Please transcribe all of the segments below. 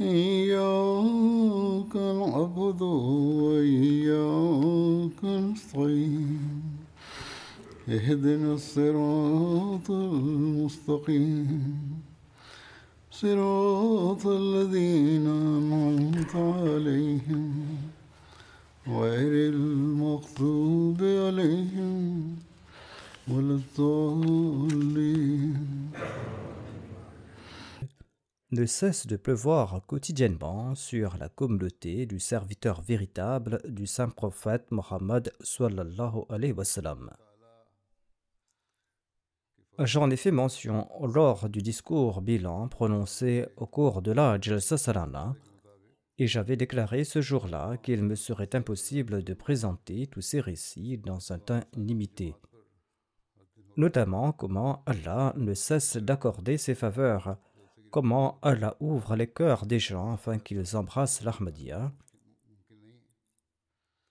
إياك نعبد وإياك نستعين. اهدنا الصراط المستقيم. صراط الذين أنعمت عليهم. غير المغضوب عليهم ولا الضالين. Ne cesse de pleuvoir quotidiennement sur la communauté du serviteur véritable du saint prophète Mohammed sallallahu alayhi wa. J'en ai fait mention lors du discours bilan prononcé au cours de la Jalsa et j'avais déclaré ce jour-là qu'il me serait impossible de présenter tous ces récits dans un temps limité. Notamment comment Allah ne cesse d'accorder ses faveurs comment Allah ouvre les cœurs des gens afin qu'ils embrassent l'Ahmadiyya?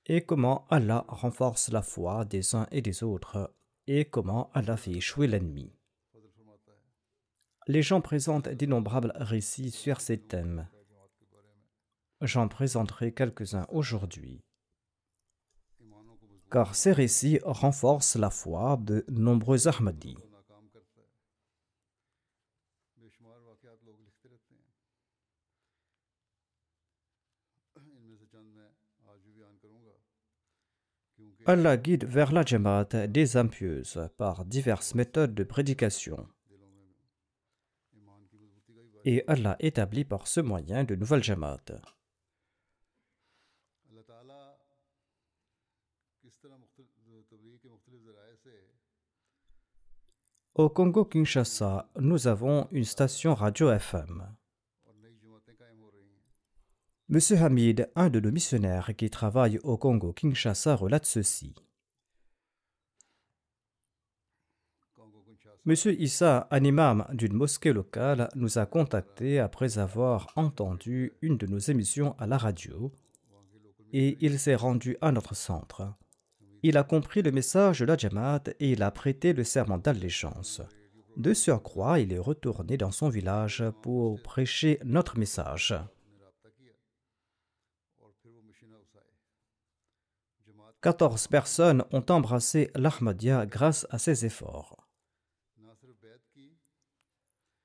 Et comment Allah renforce la foi des uns et des autres? Et comment Allah fait échouer l'ennemi? Les gens présentent d'innombrables récits sur ces thèmes. J'en présenterai quelques-uns aujourd'hui. Car ces récits renforcent la foi de nombreux Ahmadis. Allah guide vers la Jamaat des impieuses par diverses méthodes de prédication. Et Allah établit par ce moyen de nouvelles Jamaat. Au Congo-Kinshasa, nous avons une station radio FM. Monsieur Hamid, un de nos missionnaires qui travaille au Congo-Kinshasa, relate ceci. Monsieur Issa, un imam d'une mosquée locale, nous a contactés après avoir entendu une de nos émissions à la radio et il s'est rendu à notre centre. Il a compris le message de la Jamaat et il a prêté le serment d'allégeance. De surcroît, il est retourné dans son village pour prêcher notre message. 14 personnes ont embrassé l'Ahmadiyya grâce à ces efforts.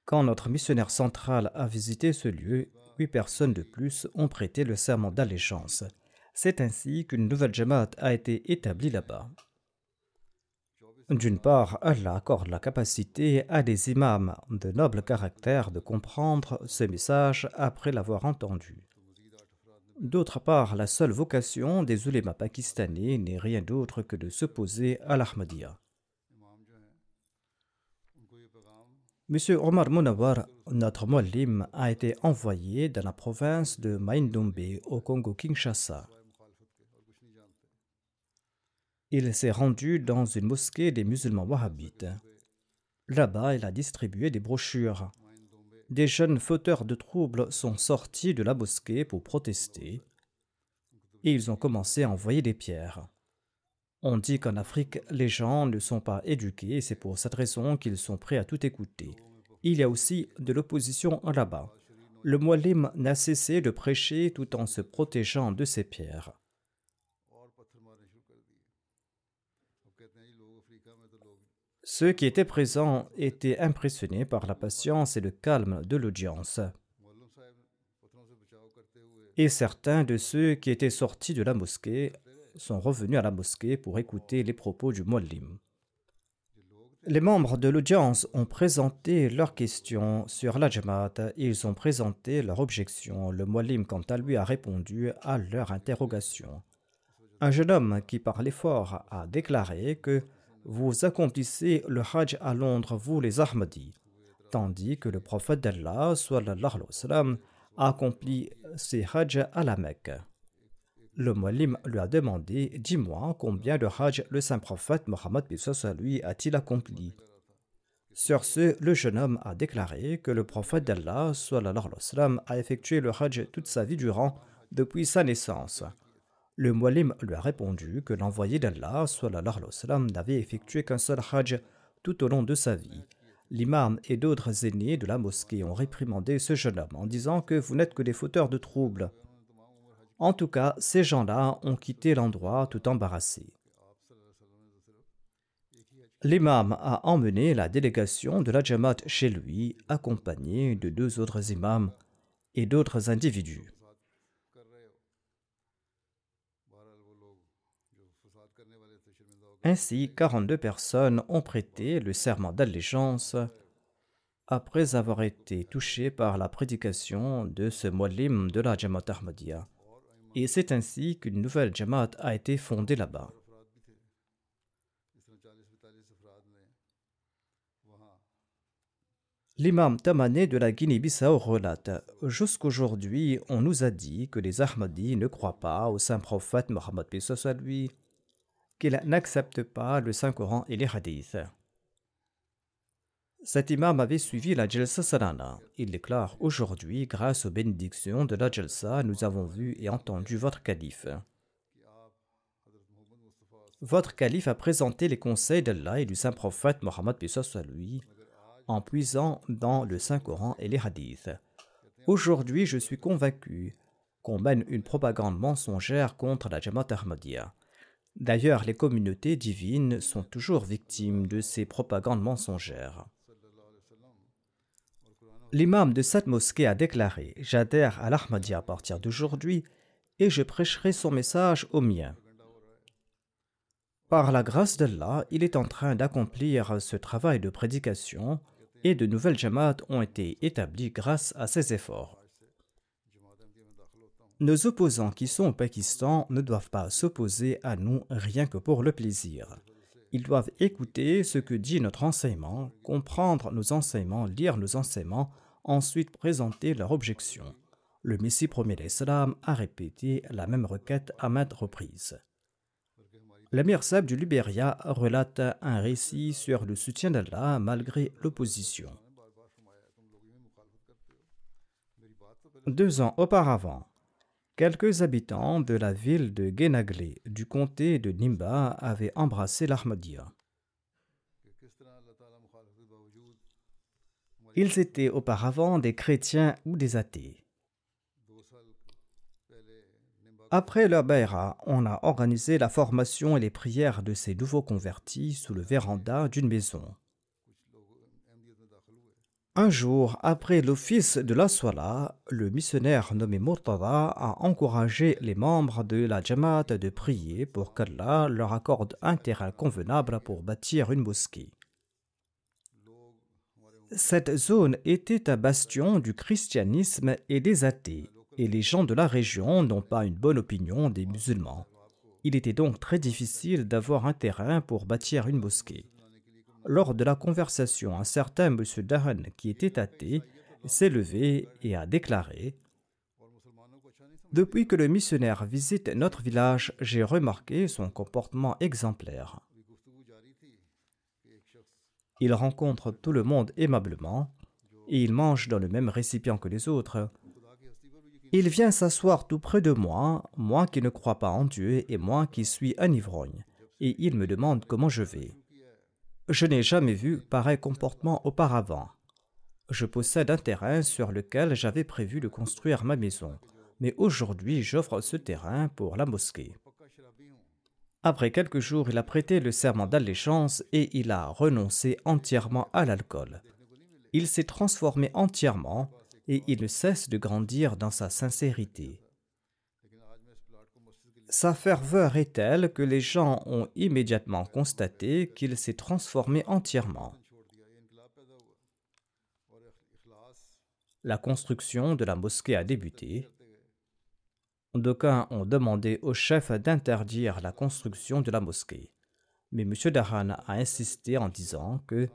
Quand notre missionnaire central a visité ce lieu, huit personnes de plus ont prêté le serment d'allégeance. C'est ainsi qu'une nouvelle Jamaat a été établie là-bas. D'une part, Allah accorde la capacité à des imams de noble caractère de comprendre ce message après l'avoir entendu. D'autre part, la seule vocation des ulémas pakistanais n'est rien d'autre que de s'opposer à l'Ahmadiyya. Monsieur Omar Munawar, notre muallim, a été envoyé dans la province de Maindombe au Congo-Kinshasa. Il s'est rendu dans une mosquée des musulmans wahhabites. Là-bas, il a distribué des brochures des jeunes fauteurs de troubles sont sortis de la mosquée pour protester et ils ont commencé à envoyer des pierres. On dit qu'en Afrique, les gens ne sont pas éduqués et c'est pour cette raison qu'ils sont prêts à tout écouter. Il y a aussi de l'opposition là-bas. Le Mualim n'a cessé de prêcher tout en se protégeant de ces pierres. Ceux qui étaient présents étaient impressionnés par la patience et le calme de l'audience. Et certains de ceux qui étaient sortis de la mosquée sont revenus à la mosquée pour écouter les propos du Mollim. Les membres de l'audience ont présenté leurs questions sur la et ils ont présenté leurs objections. Le Mualim, quant à lui, a répondu à leurs interrogations. Un jeune homme qui parlait fort a déclaré que vous accomplissez le Hajj à Londres, vous les Ahmadis, tandis que le prophète d'Allah a accompli ses Hajj à la Mecque. Le Mualim lui a demandé Dis-moi combien de Hajj le saint prophète Mohammed lui a-t-il accompli? Sur ce, le jeune homme a déclaré que le prophète d'Allah a effectué le Hajj toute sa vie durant, depuis sa naissance. Le Mualim lui a répondu que l'envoyé d'Allah n'avait effectué qu'un seul Hajj tout au long de sa vie. L'imam et d'autres aînés de la mosquée ont réprimandé ce jeune homme en disant que vous n'êtes que des fauteurs de troubles. En tout cas, ces gens-là ont quitté l'endroit tout embarrassés. L'imam a emmené la délégation de la Jamaat chez lui, accompagné de deux autres imams et d'autres individus. Ainsi, 42 personnes ont prêté le serment d'allégeance après avoir été touchées par la prédication de ce mualim de la Jamaat Ahmadiyya et c'est ainsi qu'une nouvelle Jamaat a été fondée là-bas. L'imam Tamané de la Guinée-Bissau relate Jusqu'aujourd'hui, on nous a dit que les Ahmadis ne croient pas au saint prophète Mohammed lui, qu'ils n'acceptent pas le Saint-Coran et les hadiths. Cet imam avait suivi la Jalsa Salana. Il déclare Aujourd'hui, grâce aux bénédictions de la Jalsa, nous avons vu et entendu votre calife. Votre calife a présenté les conseils d'Allah et du saint prophète Mohammed lui en puisant dans le Saint-Coran et les hadiths. Aujourd'hui, je suis convaincu qu'on mène une propagande mensongère contre la Jamaat Ahmadiyya. D'ailleurs, les communautés divines sont toujours victimes de ces propagandes mensongères. L'imam de cette mosquée a déclaré J'adhère à l'Ahmadiyya à partir d'aujourd'hui et je prêcherai son message au mien. Par la grâce d'Allah, il est en train d'accomplir ce travail de prédication et de nouvelles jamaats ont été établies grâce à ses efforts. Nos opposants qui sont au Pakistan ne doivent pas s'opposer à nous rien que pour le plaisir. Ils doivent écouter ce que dit notre enseignement, comprendre nos enseignements, lire nos enseignements, ensuite présenter leur objection. Le Messie premier d'Islam a répété la même requête à maintes reprises. L'Amir Sab du Libéria relate un récit sur le soutien d'Allah malgré l'opposition. Deux ans auparavant, quelques habitants de la ville de Genaglé du comté de Nimba avaient embrassé l'Ahmadiyya. Ils étaient auparavant des chrétiens ou des athées. Après leur baïra, on a organisé la formation et les prières de ces nouveaux convertis sous le véranda d'une maison. Un jour, après l'office de la Swala, le missionnaire nommé Murtada a encouragé les membres de la Jamaat de prier pour qu'Allah leur accorde un terrain convenable pour bâtir une mosquée. Cette zone était un bastion du christianisme et des athées, et les gens de la région n'ont pas une bonne opinion des musulmans. Il était donc très difficile d'avoir un terrain pour bâtir une mosquée. Lors de la conversation, un certain M. Dahan, qui était athée, s'est levé et a déclaré Depuis que le missionnaire visite notre village, j'ai remarqué son comportement exemplaire. Il rencontre tout le monde aimablement et il mange dans le même récipient que les autres. Il vient s'asseoir tout près de moi, moi qui ne crois pas en Dieu et moi qui suis un ivrogne, et il me demande comment je vais. Je n'ai jamais vu pareil comportement auparavant. Je possède un terrain sur lequel j'avais prévu de construire ma maison, mais aujourd'hui j'offre ce terrain pour la mosquée. Après quelques jours, il a prêté le serment d'allégeance et il a renoncé entièrement à l'alcool. Il s'est transformé entièrement et il ne cesse de grandir dans sa sincérité. Sa ferveur est telle que les gens ont immédiatement constaté qu'il s'est transformé entièrement. La construction de la mosquée a débuté. D'aucuns ont demandé au chef d'interdire la construction de la mosquée. Mais M. Dahan a insisté en disant que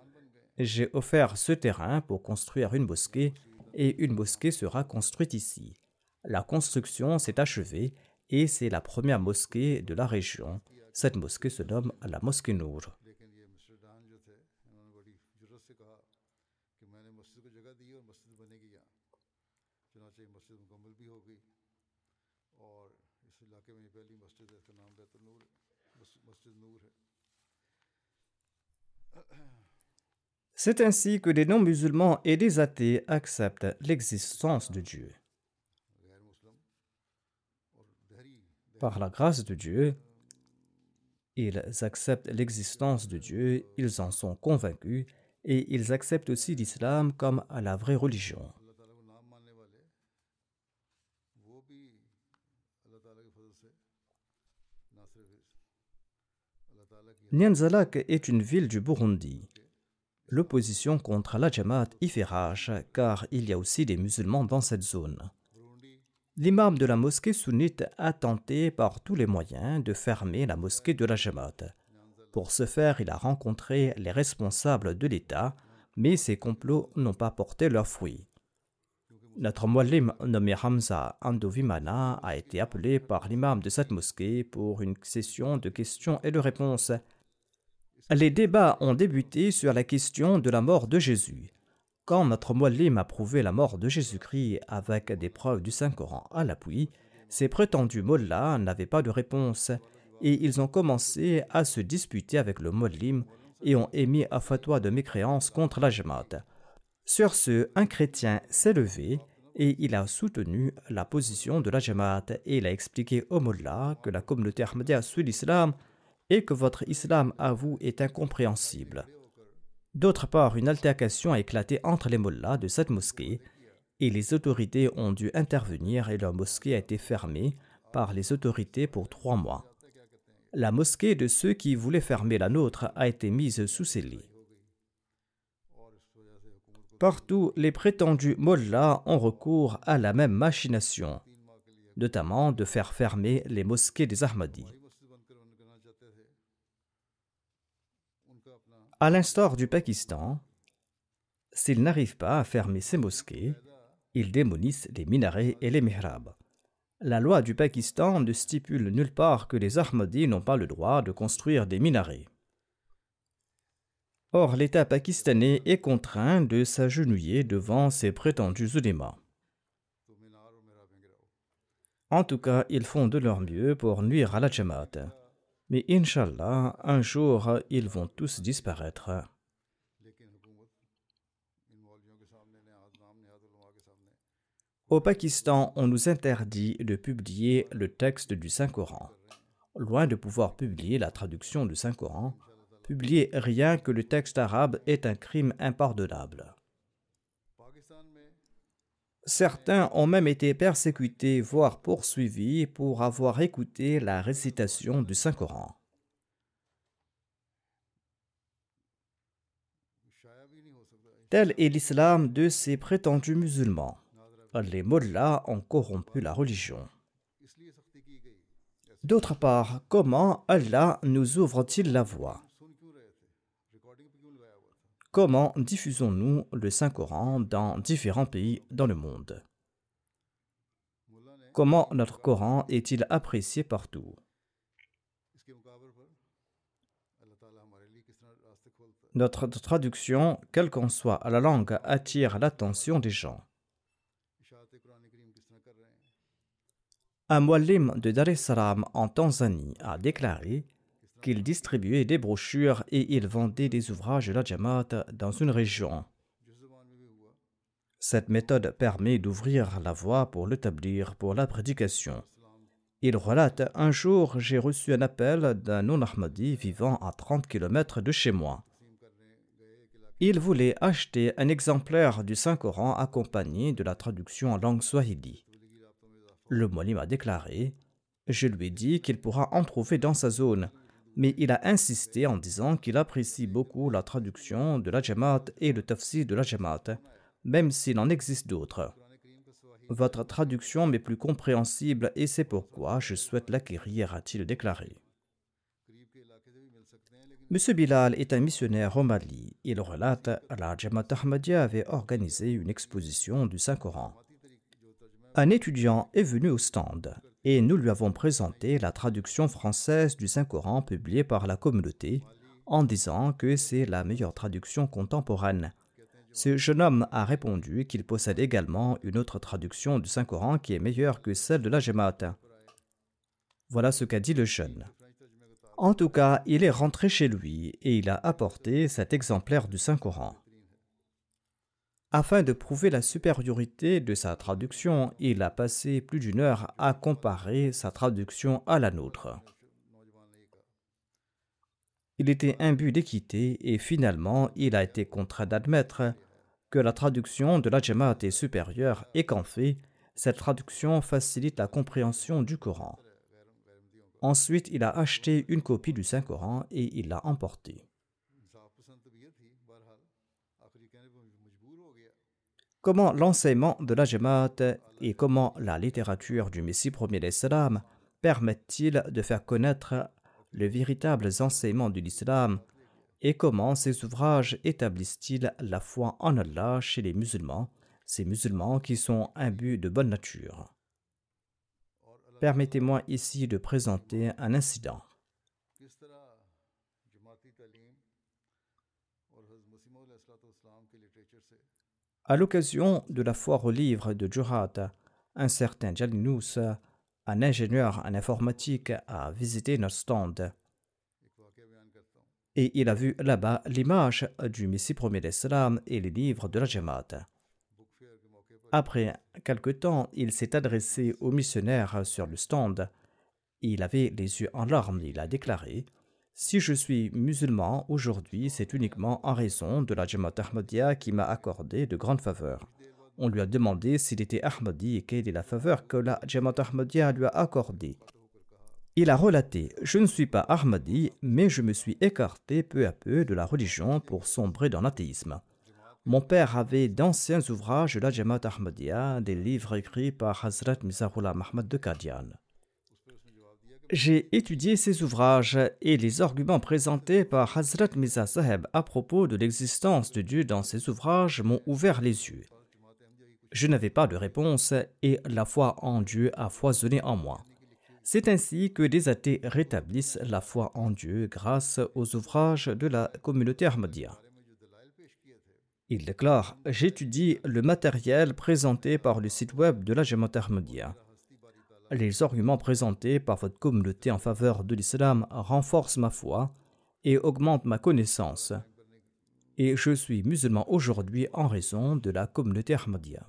j'ai offert ce terrain pour construire une mosquée et une mosquée sera construite ici. La construction s'est achevée et c'est la première mosquée de la région. Cette mosquée se nomme la mosquée Nour. C'est ainsi que les non-musulmans et les athées acceptent l'existence de Dieu. Par la grâce de Dieu, ils acceptent l'existence de Dieu, ils en sont convaincus et ils acceptent aussi l'islam comme la vraie religion. Nyanzalak est une ville du Burundi. L'opposition contre la Jamaat y fait rage car il y a aussi des musulmans dans cette zone l'imam de la mosquée sunnite a tenté par tous les moyens de fermer la mosquée de la Jamaat. Pour ce faire, il a rencontré les responsables de l'État, mais ces complots n'ont pas porté leurs fruits. Notre muallim nommé Hamza Andovimana a été appelé par l'imam de cette mosquée pour une session de questions et de réponses. Les débats ont débuté sur la question de la mort de Jésus. Quand notre Muallim a prouvé la mort de Jésus-Christ avec des preuves du Saint-Coran à l'appui, ces prétendus mollahs n'avaient pas de réponse et ils ont commencé à se disputer avec le Muallim et ont émis un fatwa de mécréance contre la Jamaat. Sur ce, un chrétien s'est levé et il a soutenu la position de la Jamaat et il a expliqué au Mollah que la communauté Ahmadiyya suit l'islam et que votre islam à vous est incompréhensible. D'autre part, une altercation a éclaté entre les mollahs de cette mosquée et les autorités ont dû intervenir et leur mosquée a été fermée par les autorités pour trois mois. La mosquée de ceux qui voulaient fermer la nôtre a été mise sous scellé. Partout, les prétendus mollahs ont recours à la même machination, notamment de faire fermer les mosquées des Ahmadis. À l'instar du Pakistan, s'ils n'arrivent pas à fermer ces mosquées, ils démonissent les minarets et les mihrabs. La loi du Pakistan ne stipule nulle part que les Ahmadis n'ont pas le droit de construire des minarets. Or, l'État pakistanais est contraint de s'agenouiller devant ces prétendus ulémas. En tout cas, ils font de leur mieux pour nuire à la Jamaat. Mais Inch'Allah, un jour, ils vont tous disparaître. Au Pakistan, on nous interdit de publier le texte du Saint-Coran. Loin de pouvoir publier la traduction du Saint-Coran, publier rien que le texte arabe est un crime impardonnable. Certains ont même été persécutés, voire poursuivis, pour avoir écouté la récitation du Saint-Coran. Tel est l'islam de ces prétendus musulmans. Les mollahs ont corrompu la religion. D'autre part, comment Allah nous ouvre-t-il la voie? Comment diffusons-nous le Saint-Coran dans différents pays dans le monde? Comment notre Coran est-il apprécié partout? Notre traduction, quelle qu'en soit la langue, attire l'attention des gens. Un muallim de Dar es Salaam en Tanzanie a déclaré qu'il distribuait des brochures et il vendait des ouvrages de la Jamaat dans une région. Cette méthode permet d'ouvrir la voie pour l'établir pour la prédication. Il relate Un jour, j'ai reçu un appel d'un non-Ahmadi vivant à 30 km de chez moi. Il voulait acheter un exemplaire du Saint-Coran accompagné de la traduction en langue swahili. Le molim a déclaré Je lui ai dit qu'il pourra en trouver dans sa zone, mais il a insisté en disant qu'il apprécie beaucoup la traduction de la Jamaat et le tafsir de la Jamaat, même s'il en existe d'autres. Votre traduction m'est plus compréhensible et c'est pourquoi je souhaite l'acquérir, a-t-il déclaré. M. Bilal est un missionnaire au Mali. Il relate la Jamaat Ahmadiyya avait organisé une exposition du Saint-Coran. Un étudiant est venu au stand et nous lui avons présenté la traduction française du Saint-Coran publiée par la communauté en disant que c'est la meilleure traduction contemporaine. Ce jeune homme a répondu qu'il possède également une autre traduction du Saint-Coran qui est meilleure que celle de la Jamaat. Voilà ce qu'a dit le jeune. En tout cas, il est rentré chez lui et il a apporté cet exemplaire du Saint-Coran. Afin de prouver la supériorité de sa traduction, il a passé plus d'une heure à comparer sa traduction à la nôtre. Il était imbu d'équité et finalement il a été contraint d'admettre que la traduction de la Jamaat est supérieure et qu'en fait, cette traduction facilite la compréhension du Coran. Ensuite, il a acheté une copie du Saint-Coran et il l'a emportée. Comment l'enseignement de la Jamaat et comment la littérature du Messie premier d'Islam permettent-ils de faire connaître les véritables enseignements de l'islam et comment ces ouvrages établissent-ils la foi en Allah chez les musulmans, ces musulmans qui sont imbus de bonne nature? Permettez-moi ici de présenter un incident. À l'occasion de la foire au livre de Jurat, un certain Jalinous, un ingénieur en informatique, a visité notre stand. Et il a vu là-bas l'image du Messie premier d'Islam et les livres de la Jamaat. Après quelque temps, il s'est adressé au missionnaire sur le stand. Il avait les yeux en larmes. Il a déclaré Si je suis musulman aujourd'hui, c'est uniquement en raison de la Jamaat Ahmadiyya qui m'a accordé de grandes faveurs. On lui a demandé s'il était Ahmadi et quelle est la faveur que la Jamaat Ahmadiyya lui a accordée. Il a relaté Je ne suis pas Ahmadi, mais je me suis écarté peu à peu de la religion pour sombrer dans l'athéisme. Mon père avait d'anciens ouvrages de la Jamaat Ahmadiyya, des livres écrits par Hazrat Mizarullah Mahmad de Kadian. J'ai étudié ces ouvrages et les arguments présentés par Hazrat Miza Saheb à propos de l'existence de Dieu dans ces ouvrages m'ont ouvert les yeux. Je n'avais pas de réponse et la foi en Dieu a foisonné en moi. C'est ainsi que des athées rétablissent la foi en Dieu grâce aux ouvrages de la communauté Ahmadiyya. Il déclare J'étudie le matériel présenté par le site web de la Jamaat Ahmadiyya. Les arguments présentés par votre communauté en faveur de l'islam renforcent ma foi et augmentent ma connaissance. Et je suis musulman aujourd'hui en raison de la communauté Ahmadiyya.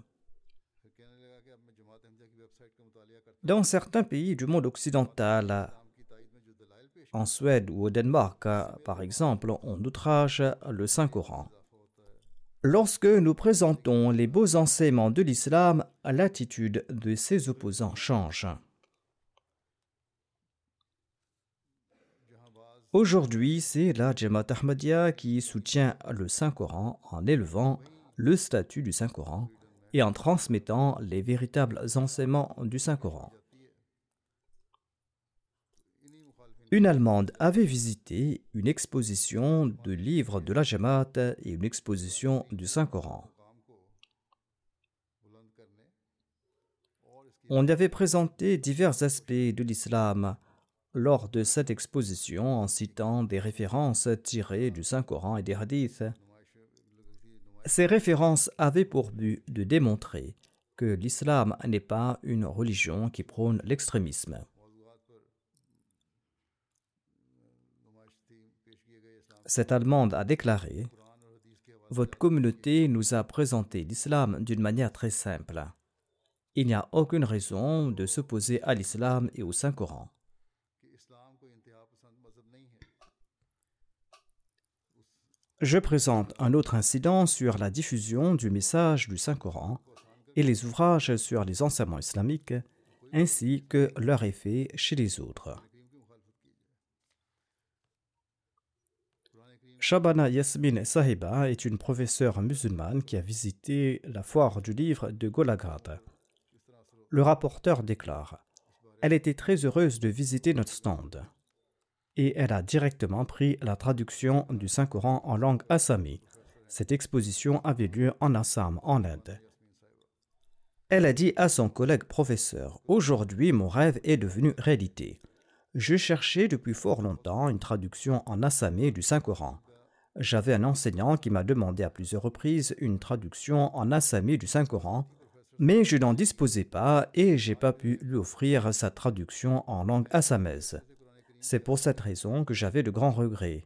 Dans certains pays du monde occidental, en Suède ou au Danemark, par exemple, on outrage le Saint-Coran. Lorsque nous présentons les beaux enseignements de l'islam, l'attitude de ses opposants change. Aujourd'hui, c'est la Jamaat Ahmadiyya qui soutient le Saint-Coran en élevant le statut du Saint-Coran et en transmettant les véritables enseignements du Saint-Coran. Une Allemande avait visité une exposition de livres de la Jamaat et une exposition du Saint-Coran. On avait présenté divers aspects de l'islam lors de cette exposition en citant des références tirées du Saint-Coran et des hadiths. Ces références avaient pour but de démontrer que l'islam n'est pas une religion qui prône l'extrémisme. Cette Allemande a déclaré Votre communauté nous a présenté l'islam d'une manière très simple. Il n'y a aucune raison de s'opposer à l'islam et au Saint-Coran. Je présente un autre incident sur la diffusion du message du Saint-Coran et les ouvrages sur les enseignements islamiques ainsi que leur effet chez les autres. Shabana Yasmin Sahiba est une professeure musulmane qui a visité la foire du livre de Golaghat. Le rapporteur déclare Elle était très heureuse de visiter notre stand et elle a directement pris la traduction du Saint-Coran en langue assami. Cette exposition avait lieu en Assam, en Inde. Elle a dit à son collègue professeur Aujourd'hui, mon rêve est devenu réalité. Je cherchais depuis fort longtemps une traduction en assamé du Saint-Coran. J'avais un enseignant qui m'a demandé à plusieurs reprises une traduction en assamé du Saint-Coran, mais je n'en disposais pas et j'ai pas pu lui offrir sa traduction en langue assamaise. C'est pour cette raison que j'avais de grands regrets.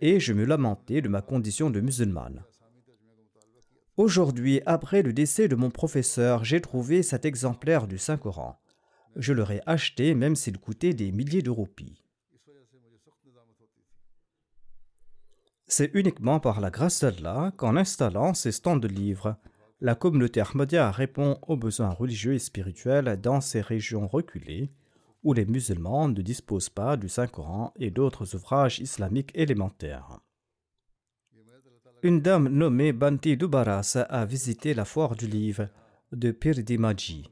Et je me lamentais de ma condition de musulmane. Aujourd'hui, après le décès de mon professeur, j'ai trouvé cet exemplaire du Saint-Coran. Je l'aurais acheté même s'il coûtait des milliers de roupies. C'est uniquement par la grâce d'Allah qu'en installant ces stands de livres, la communauté Ahmadiyya répond aux besoins religieux et spirituels dans ces régions reculées où les musulmans ne disposent pas du Saint-Coran et d'autres ouvrages islamiques élémentaires. Une dame nommée Banti Dubaras a visité la foire du livre de Pirdimaji.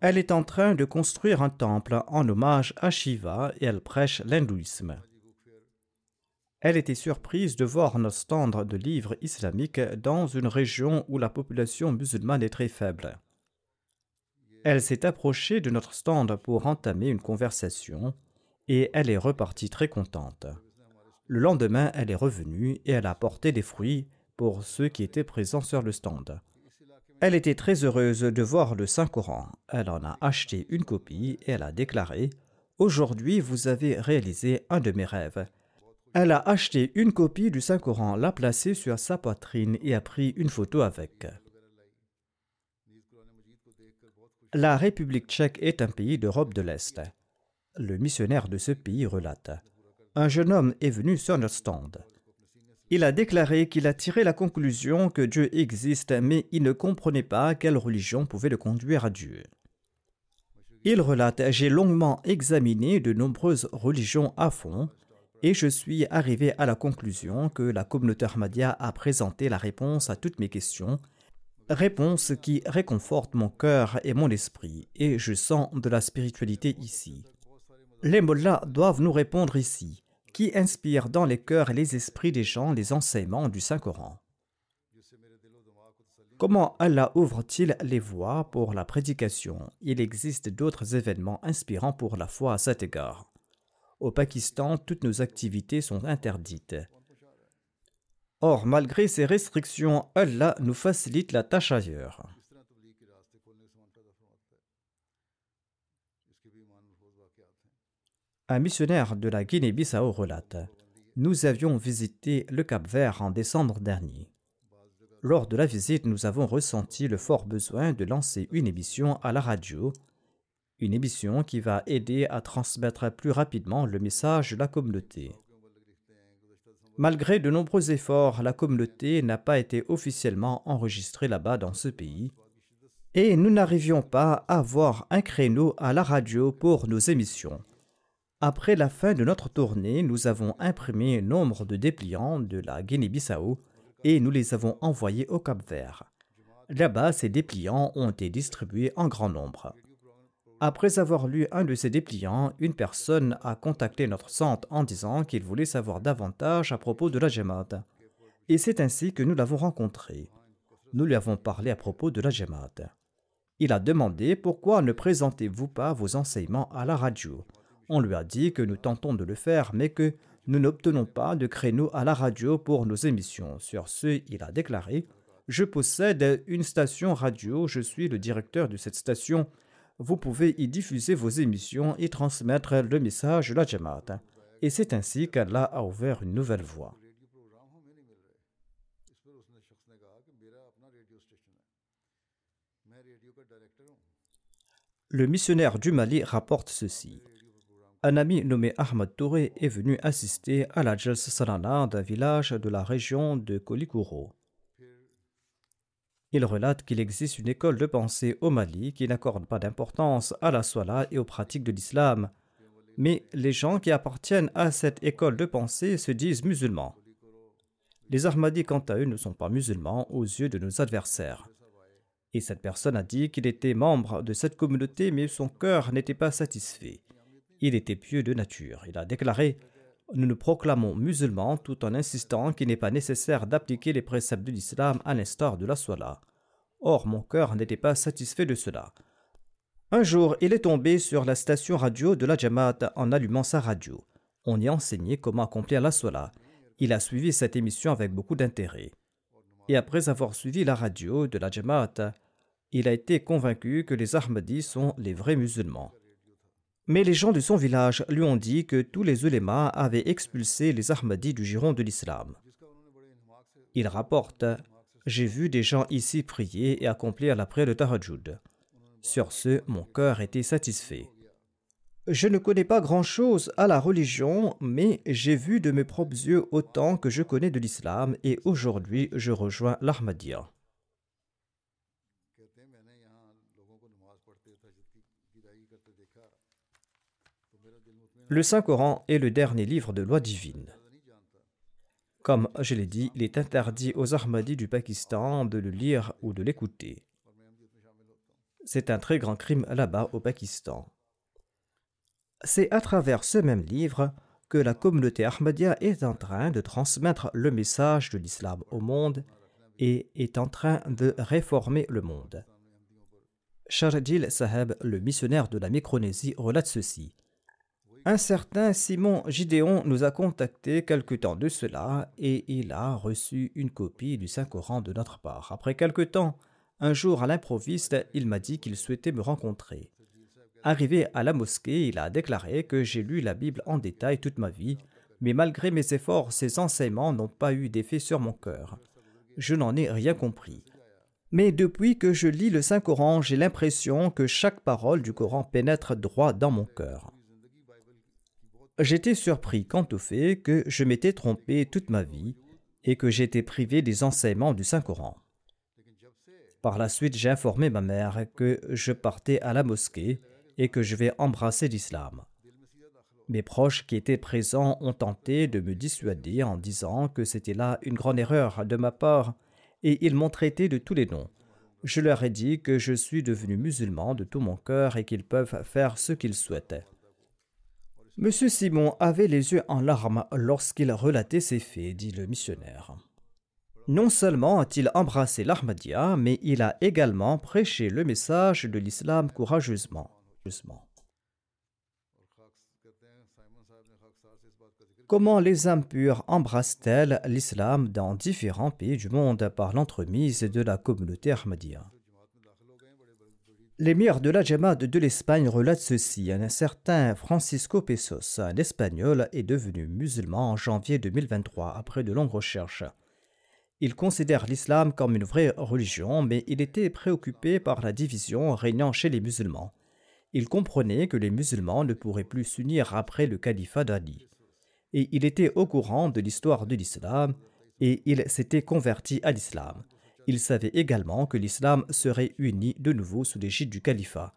Elle est en train de construire un temple en hommage à Shiva et elle prêche l'hindouisme. Elle était surprise de voir notre stand de livres islamiques dans une région où la population musulmane est très faible. Elle s'est approchée de notre stand pour entamer une conversation et elle est repartie très contente. Le lendemain, elle est revenue et elle a apporté des fruits pour ceux qui étaient présents sur le stand. Elle était très heureuse de voir le Saint-Coran. Elle en a acheté une copie et elle a déclaré Aujourd'hui, vous avez réalisé un de mes rêves. Elle a acheté une copie du Saint-Coran, l'a placée sur sa poitrine et a pris une photo avec. La République tchèque est un pays d'Europe de l'Est. Le missionnaire de ce pays relate Un jeune homme est venu sur notre stand. Il a déclaré qu'il a tiré la conclusion que Dieu existe, mais il ne comprenait pas quelle religion pouvait le conduire à Dieu. Il relate J'ai longuement examiné de nombreuses religions à fond, et je suis arrivé à la conclusion que la communauté Ahmadiyya a présenté la réponse à toutes mes questions, réponse qui réconforte mon cœur et mon esprit, et je sens de la spiritualité ici. Les mollahs doivent nous répondre ici qui inspire dans les cœurs et les esprits des gens les enseignements du Saint-Coran. Comment Allah ouvre-t-il les voies pour la prédication? Il existe d'autres événements inspirants pour la foi à cet égard. Au Pakistan, toutes nos activités sont interdites. Or, malgré ces restrictions, Allah nous facilite la tâche ailleurs. Un missionnaire de la Guinée-Bissau relate Nous avions visité le Cap-Vert en décembre dernier. Lors de la visite, nous avons ressenti le fort besoin de lancer une émission à la radio, une émission qui va aider à transmettre plus rapidement le message de la communauté. Malgré de nombreux efforts, la communauté n'a pas été officiellement enregistrée là-bas dans ce pays, et nous n'arrivions pas à avoir un créneau à la radio pour nos émissions. Après la fin de notre tournée, nous avons imprimé nombre de dépliants de la Guinée-Bissau et nous les avons envoyés au Cap-Vert. Là-bas, ces dépliants ont été distribués en grand nombre. Après avoir lu un de ces dépliants, une personne a contacté notre centre en disant qu'il voulait savoir davantage à propos de la Jamaat. Et c'est ainsi que nous l'avons rencontré. Nous lui avons parlé à propos de la Jamaat. Il a demandé pourquoi ne présentez-vous pas vos enseignements à la radio. On lui a dit que nous tentons de le faire, mais que nous n'obtenons pas de créneau à la radio pour nos émissions. Sur ce, il a déclaré Je possède une station radio, je suis le directeur de cette station. Vous pouvez y diffuser vos émissions et transmettre le message de la Jamaat. Et c'est ainsi qu'Allah a ouvert une nouvelle voie. Le missionnaire du Mali rapporte ceci. Un ami nommé Ahmad Touré est venu assister à la Jalsa d'un village de la région de Kolikuro. Il relate qu'il existe une école de pensée au Mali qui n'accorde pas d'importance à la Swala et aux pratiques de l'islam. Mais les gens qui appartiennent à cette école de pensée se disent musulmans. Les Ahmadis, quant à eux, ne sont pas musulmans aux yeux de nos adversaires. Et cette personne a dit qu'il était membre de cette communauté, mais son cœur n'était pas satisfait. Il était pieux de nature. Il a déclaré Nous nous proclamons musulmans tout en insistant qu'il n'est pas nécessaire d'appliquer les préceptes de l'islam à l'instar de la Swala. Or, mon cœur n'était pas satisfait de cela. Un jour, il est tombé sur la station radio de la Jamaat en allumant sa radio. On y enseignait comment accomplir la Swala. Il a suivi cette émission avec beaucoup d'intérêt. Et après avoir suivi la radio de la Jamaat, il a été convaincu que les Ahmadis sont les vrais musulmans. Mais les gens de son village lui ont dit que tous les ulémas avaient expulsé les Ahmadis du giron de l'islam. Il rapporte J'ai vu des gens ici prier et accomplir la prière de Tahajjud. Sur ce, mon cœur était satisfait. Je ne connais pas grand-chose à la religion, mais j'ai vu de mes propres yeux autant que je connais de l'islam et aujourd'hui je rejoins l'Ahmadiyya. Le Saint-Coran est le dernier livre de loi divine. Comme je l'ai dit, il est interdit aux Ahmadis du Pakistan de le lire ou de l'écouter. C'est un très grand crime là-bas au Pakistan. C'est à travers ce même livre que la communauté Ahmadiyya est en train de transmettre le message de l'islam au monde et est en train de réformer le monde. Shardil Saheb, le missionnaire de la Micronésie, relate ceci. Un certain Simon Gideon nous a contactés quelque temps de cela et il a reçu une copie du Saint-Coran de notre part. Après quelque temps, un jour à l'improviste, il m'a dit qu'il souhaitait me rencontrer. Arrivé à la mosquée, il a déclaré que j'ai lu la Bible en détail toute ma vie, mais malgré mes efforts, ces enseignements n'ont pas eu d'effet sur mon cœur. Je n'en ai rien compris. Mais depuis que je lis le Saint-Coran, j'ai l'impression que chaque parole du Coran pénètre droit dans mon cœur. J'étais surpris quant au fait que je m'étais trompé toute ma vie et que j'étais privé des enseignements du Saint-Coran. Par la suite, j'ai informé ma mère que je partais à la mosquée et que je vais embrasser l'islam. Mes proches qui étaient présents ont tenté de me dissuader en disant que c'était là une grande erreur de ma part et ils m'ont traité de tous les noms. Je leur ai dit que je suis devenu musulman de tout mon cœur et qu'ils peuvent faire ce qu'ils souhaitent. Monsieur Simon avait les yeux en larmes lorsqu'il relatait ces faits, dit le missionnaire. Non seulement a-t-il embrassé l'Ahmadiyya, mais il a également prêché le message de l'islam courageusement. Comment les âmes pures embrassent-elles l'islam dans différents pays du monde par l'entremise de la communauté Ahmadiyya? L'émir de la Jamaat de l'Espagne relate ceci. Un certain Francisco Pesos, un espagnol, est devenu musulman en janvier 2023 après de longues recherches. Il considère l'islam comme une vraie religion, mais il était préoccupé par la division régnant chez les musulmans. Il comprenait que les musulmans ne pourraient plus s'unir après le califat d'Ali. Et il était au courant de l'histoire de l'islam et il s'était converti à l'islam. Il savait également que l'islam serait uni de nouveau sous l'égide du califat.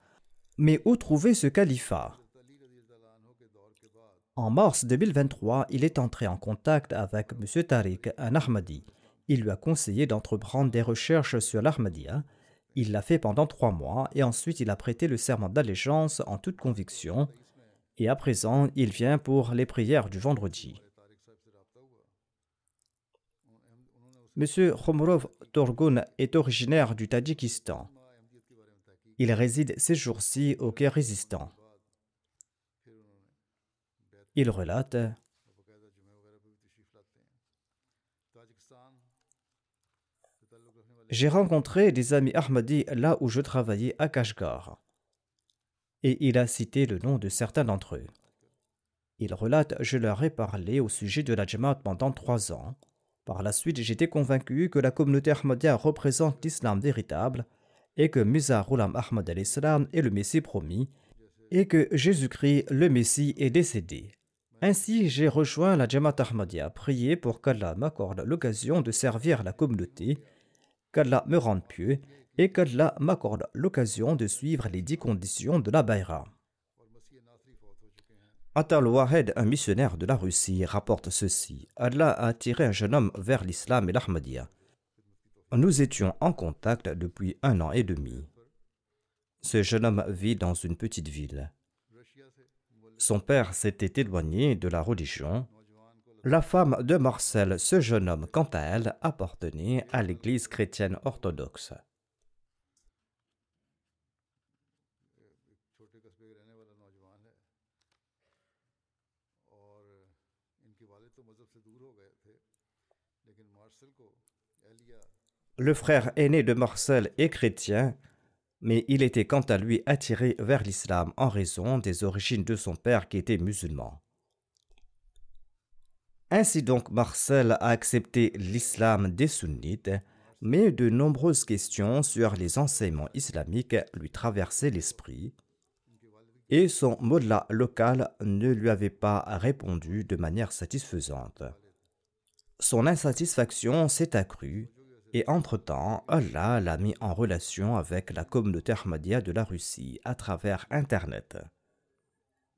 Mais où trouver ce califat? En mars 2023, il est entré en contact avec M. Tariq, un Ahmadi. Il lui a conseillé d'entreprendre des recherches sur l'Ahmadiyya. Il l'a fait pendant trois mois et ensuite il a prêté le serment d'allégeance en toute conviction. Et à présent, il vient pour les prières du vendredi. M. Khomrov Torgun est originaire du Tadjikistan. Il réside ces jours-ci au Kyrgyzstan. Il relate J'ai rencontré des amis Ahmadi là où je travaillais à Kashgar. Et il a cité le nom de certains d'entre eux. Il relate Je leur ai parlé au sujet de la Jamaat pendant trois ans. Par la suite, j'étais convaincu que la communauté Ahmadiyya représente l'islam véritable et que Musa Ghulam Ahmad al-Islam est le Messie promis et que Jésus-Christ, le Messie, est décédé. Ainsi, j'ai rejoint la Jamaat Ahmadiyya, prié pour qu'Allah m'accorde l'occasion de servir la communauté, qu'Allah me rende pieux et qu'Allah m'accorde l'occasion de suivre les dix conditions de la Bayra. Atal Wahed, un missionnaire de la Russie, rapporte ceci. Allah a attiré un jeune homme vers l'islam et l'Ahmadiyya. Nous étions en contact depuis un an et demi. Ce jeune homme vit dans une petite ville. Son père s'était éloigné de la religion. La femme de Marcel, ce jeune homme, quant à elle, appartenait à l'église chrétienne orthodoxe. Le frère aîné de Marcel est chrétien, mais il était quant à lui attiré vers l'islam en raison des origines de son père qui était musulman. Ainsi donc Marcel a accepté l'islam des sunnites, mais de nombreuses questions sur les enseignements islamiques lui traversaient l'esprit, et son modla local ne lui avait pas répondu de manière satisfaisante. Son insatisfaction s'est accrue et entre-temps, Allah l'a mis en relation avec la communauté Ahmadiyya de la Russie à travers Internet.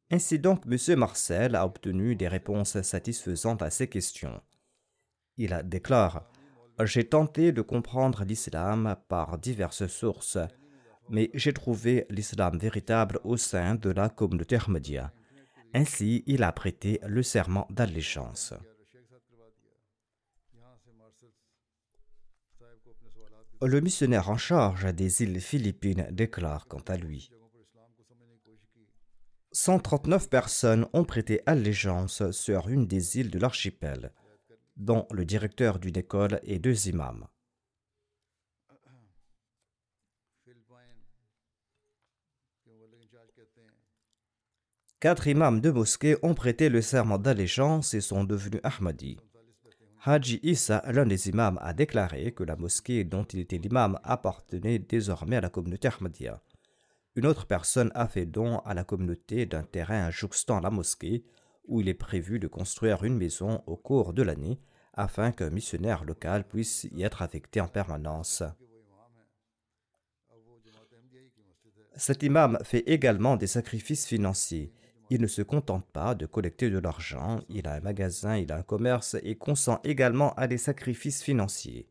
Ainsi donc, M. Marcel a obtenu des réponses satisfaisantes à ces questions. Il déclare J'ai tenté de comprendre l'islam par diverses sources, mais j'ai trouvé l'islam véritable au sein de la communauté Ahmadiyya. Ainsi, il a prêté le serment d'allégeance. Le missionnaire en charge des îles Philippines déclare quant à lui 139 personnes ont prêté allégeance sur une des îles de l'archipel, dont le directeur d'une école et deux imams. Quatre imams de mosquée ont prêté le serment d'allégeance et sont devenus Ahmadis. Haji Issa, l'un des imams, a déclaré que la mosquée dont il était l'imam appartenait désormais à la communauté Ahmadiyya. Une autre personne a fait don à la communauté d'un terrain jouxtant la mosquée où il est prévu de construire une maison au cours de l'année afin qu'un missionnaire local puisse y être affecté en permanence. Cet imam fait également des sacrifices financiers. Il ne se contente pas de collecter de l'argent, il a un magasin, il a un commerce et consent également à des sacrifices financiers.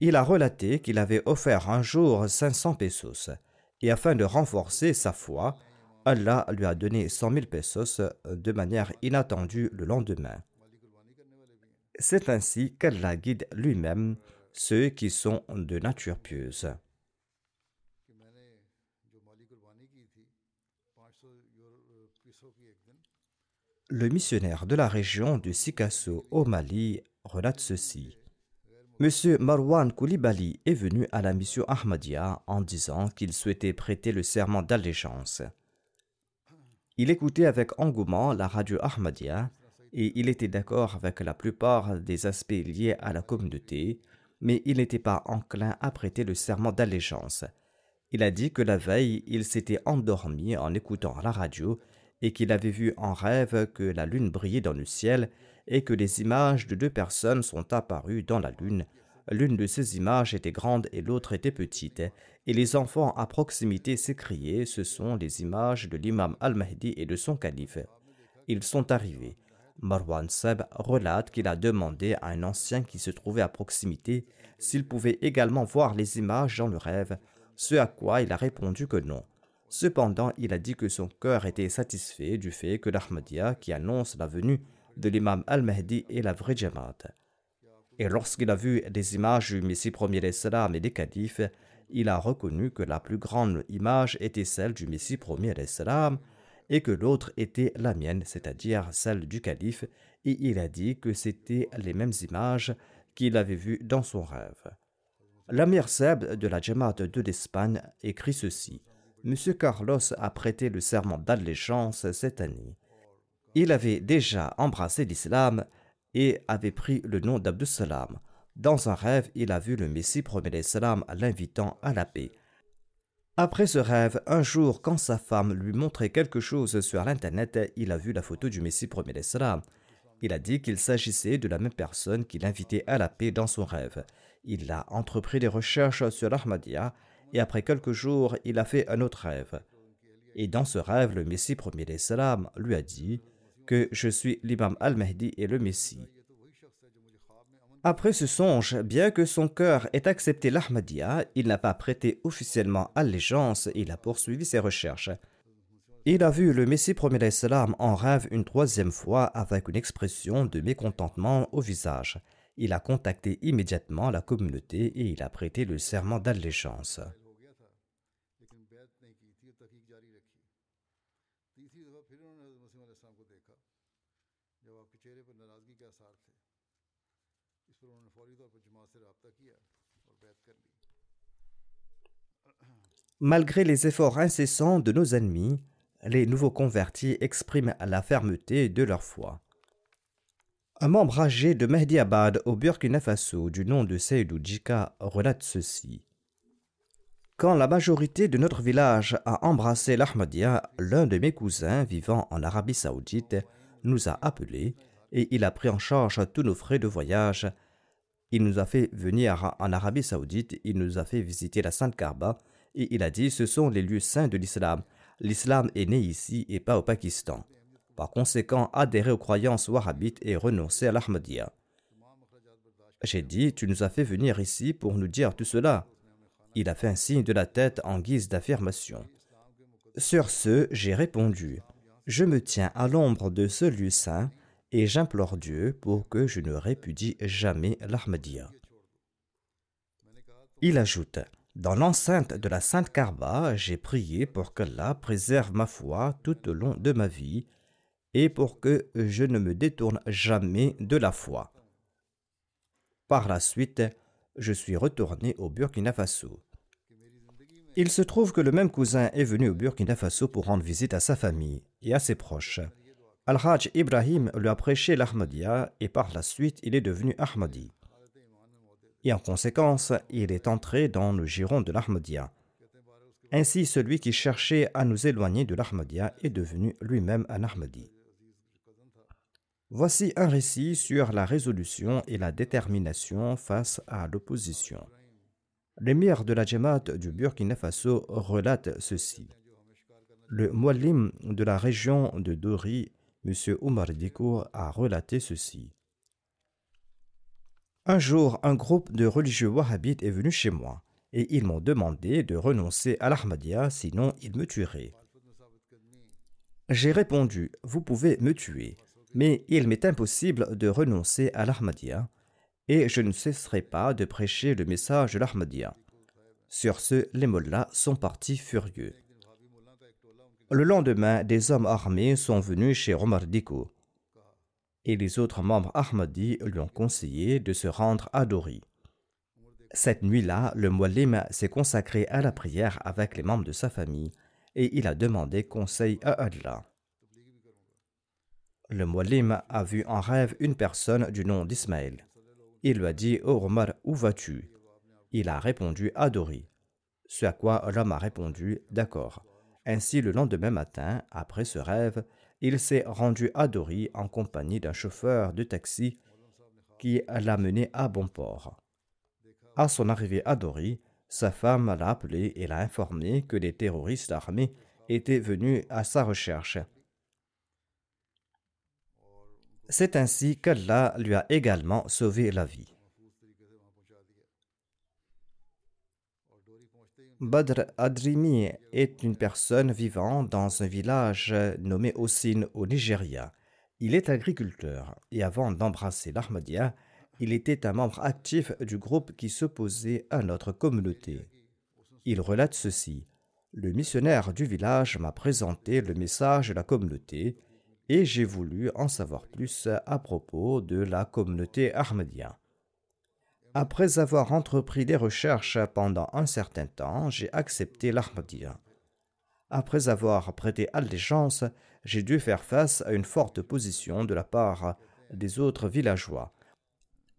Il a relaté qu'il avait offert un jour 500 pesos, et afin de renforcer sa foi, Allah lui a donné 100 000 pesos de manière inattendue le lendemain. C'est ainsi qu'Allah guide lui-même ceux qui sont de nature pieuse. Le missionnaire de la région du Sikasso au Mali relate ceci. Monsieur Marwan Koulibaly est venu à la mission Ahmadiyya en disant qu'il souhaitait prêter le serment d'allégeance. Il écoutait avec engouement la radio Ahmadiyya et il était d'accord avec la plupart des aspects liés à la communauté, mais il n'était pas enclin à prêter le serment d'allégeance. Il a dit que la veille, il s'était endormi en écoutant la radio et qu'il avait vu en rêve que la lune brillait dans le ciel et que des images de deux personnes sont apparues dans la lune. L'une de ces images était grande et l'autre était petite, et les enfants à proximité s'écriaient Ce sont les images de l'imam al-Mahdi et de son calife. Ils sont arrivés. Marwan Seb relate qu'il a demandé à un ancien qui se trouvait à proximité s'il pouvait également voir les images dans le rêve, ce à quoi il a répondu que non. Cependant, il a dit que son cœur était satisfait du fait que l'Ahmadiyya, qui annonce la venue de l'imam al-Mahdi, est la vraie Jamaat. Et lorsqu'il a vu des images du Messie premier salam et des califes, il a reconnu que la plus grande image était celle du Messie premier salam et que l'autre était la mienne, c'est-à-dire celle du calife, et il a dit que c'était les mêmes images qu'il avait vues dans son rêve. L'amir Seb de la Jamaat de l'Espagne écrit ceci. M. Carlos a prêté le serment d'allégeance cette année. Il avait déjà embrassé l'islam et avait pris le nom d'Abdussalam. Dans un rêve, il a vu le Messie promet l'islam l'invitant à la paix. Après ce rêve, un jour, quand sa femme lui montrait quelque chose sur l'Internet, il a vu la photo du Messie premier d'Islam. Il a dit qu'il s'agissait de la même personne qu'il invitait à la paix dans son rêve. Il a entrepris des recherches sur l'Ahmadiyya et après quelques jours, il a fait un autre rêve. Et dans ce rêve, le Messie premier d'Islam lui a dit que je suis l'imam al-Mahdi et le Messie. Après ce songe, bien que son cœur ait accepté l'Ahmadiyya, il n'a pas prêté officiellement allégeance et il a poursuivi ses recherches. Il a vu le Messie premier d'Islam en rêve une troisième fois avec une expression de mécontentement au visage. Il a contacté immédiatement la communauté et il a prêté le serment d'allégeance. Malgré les efforts incessants de nos ennemis, les nouveaux convertis expriment la fermeté de leur foi. Un membre âgé de Mehdi Abad au Burkina Faso du nom de Seydou Djika relate ceci. Quand la majorité de notre village a embrassé l'Ahmadiyya, l'un de mes cousins vivant en Arabie Saoudite nous a appelés et il a pris en charge tous nos frais de voyage. Il nous a fait venir en Arabie Saoudite, il nous a fait visiter la Sainte Karba et il a dit ce sont les lieux saints de l'islam. L'islam est né ici et pas au Pakistan. Par conséquent, adhérer aux croyances wahhabites et renoncer à l'Ahmadiyya. J'ai dit Tu nous as fait venir ici pour nous dire tout cela. Il a fait un signe de la tête en guise d'affirmation. Sur ce, j'ai répondu Je me tiens à l'ombre de ce lieu saint et j'implore Dieu pour que je ne répudie jamais l'Ahmadiyya. Il ajoute dans l'enceinte de la Sainte Karba, j'ai prié pour qu'Allah préserve ma foi tout au long de ma vie et pour que je ne me détourne jamais de la foi. Par la suite, je suis retourné au Burkina Faso. Il se trouve que le même cousin est venu au Burkina Faso pour rendre visite à sa famille et à ses proches. Al-Hajj Ibrahim lui a prêché l'Ahmadiyya et par la suite il est devenu Ahmadi et en conséquence, il est entré dans le giron de l'Ahmadiyya. Ainsi, celui qui cherchait à nous éloigner de l'Ahmadiyya est devenu lui-même un Ahmadi. Voici un récit sur la résolution et la détermination face à l'opposition. L'émir de la Jamaat du Burkina Faso relate ceci. Le muallim de la région de Dori, M. Omar Diko, a relaté ceci. Un jour, un groupe de religieux wahhabites est venu chez moi et ils m'ont demandé de renoncer à l'Ahmadiyya, sinon ils me tueraient. J'ai répondu Vous pouvez me tuer, mais il m'est impossible de renoncer à l'Ahmadiyya et je ne cesserai pas de prêcher le message de l'Ahmadiyya. Sur ce, les mollahs sont partis furieux. Le lendemain, des hommes armés sont venus chez Omar Diko et les autres membres Ahmadi lui ont conseillé de se rendre à Dori. Cette nuit-là, le Muallim s'est consacré à la prière avec les membres de sa famille et il a demandé conseil à Allah. Le Muallim a vu en rêve une personne du nom d'Ismaël. Il lui a dit Oh Omar, où vas-tu? Il a répondu à Dori. Ce à quoi l'homme a répondu D'accord. Ainsi, le lendemain matin, après ce rêve, il s'est rendu à Dori en compagnie d'un chauffeur de taxi qui l'a mené à bon port. À son arrivée à Dori, sa femme l'a appelé et l'a informé que les terroristes armés étaient venus à sa recherche. C'est ainsi qu'Allah lui a également sauvé la vie. Badr Adrimi est une personne vivant dans un village nommé Osin au Nigeria. Il est agriculteur et avant d'embrasser l'Ahmadiyya, il était un membre actif du groupe qui s'opposait à notre communauté. Il relate ceci. Le missionnaire du village m'a présenté le message de la communauté et j'ai voulu en savoir plus à propos de la communauté Ahmadiyya. Après avoir entrepris des recherches pendant un certain temps, j'ai accepté l'Ahmadiyya. Après avoir prêté allégeance, j'ai dû faire face à une forte opposition de la part des autres villageois.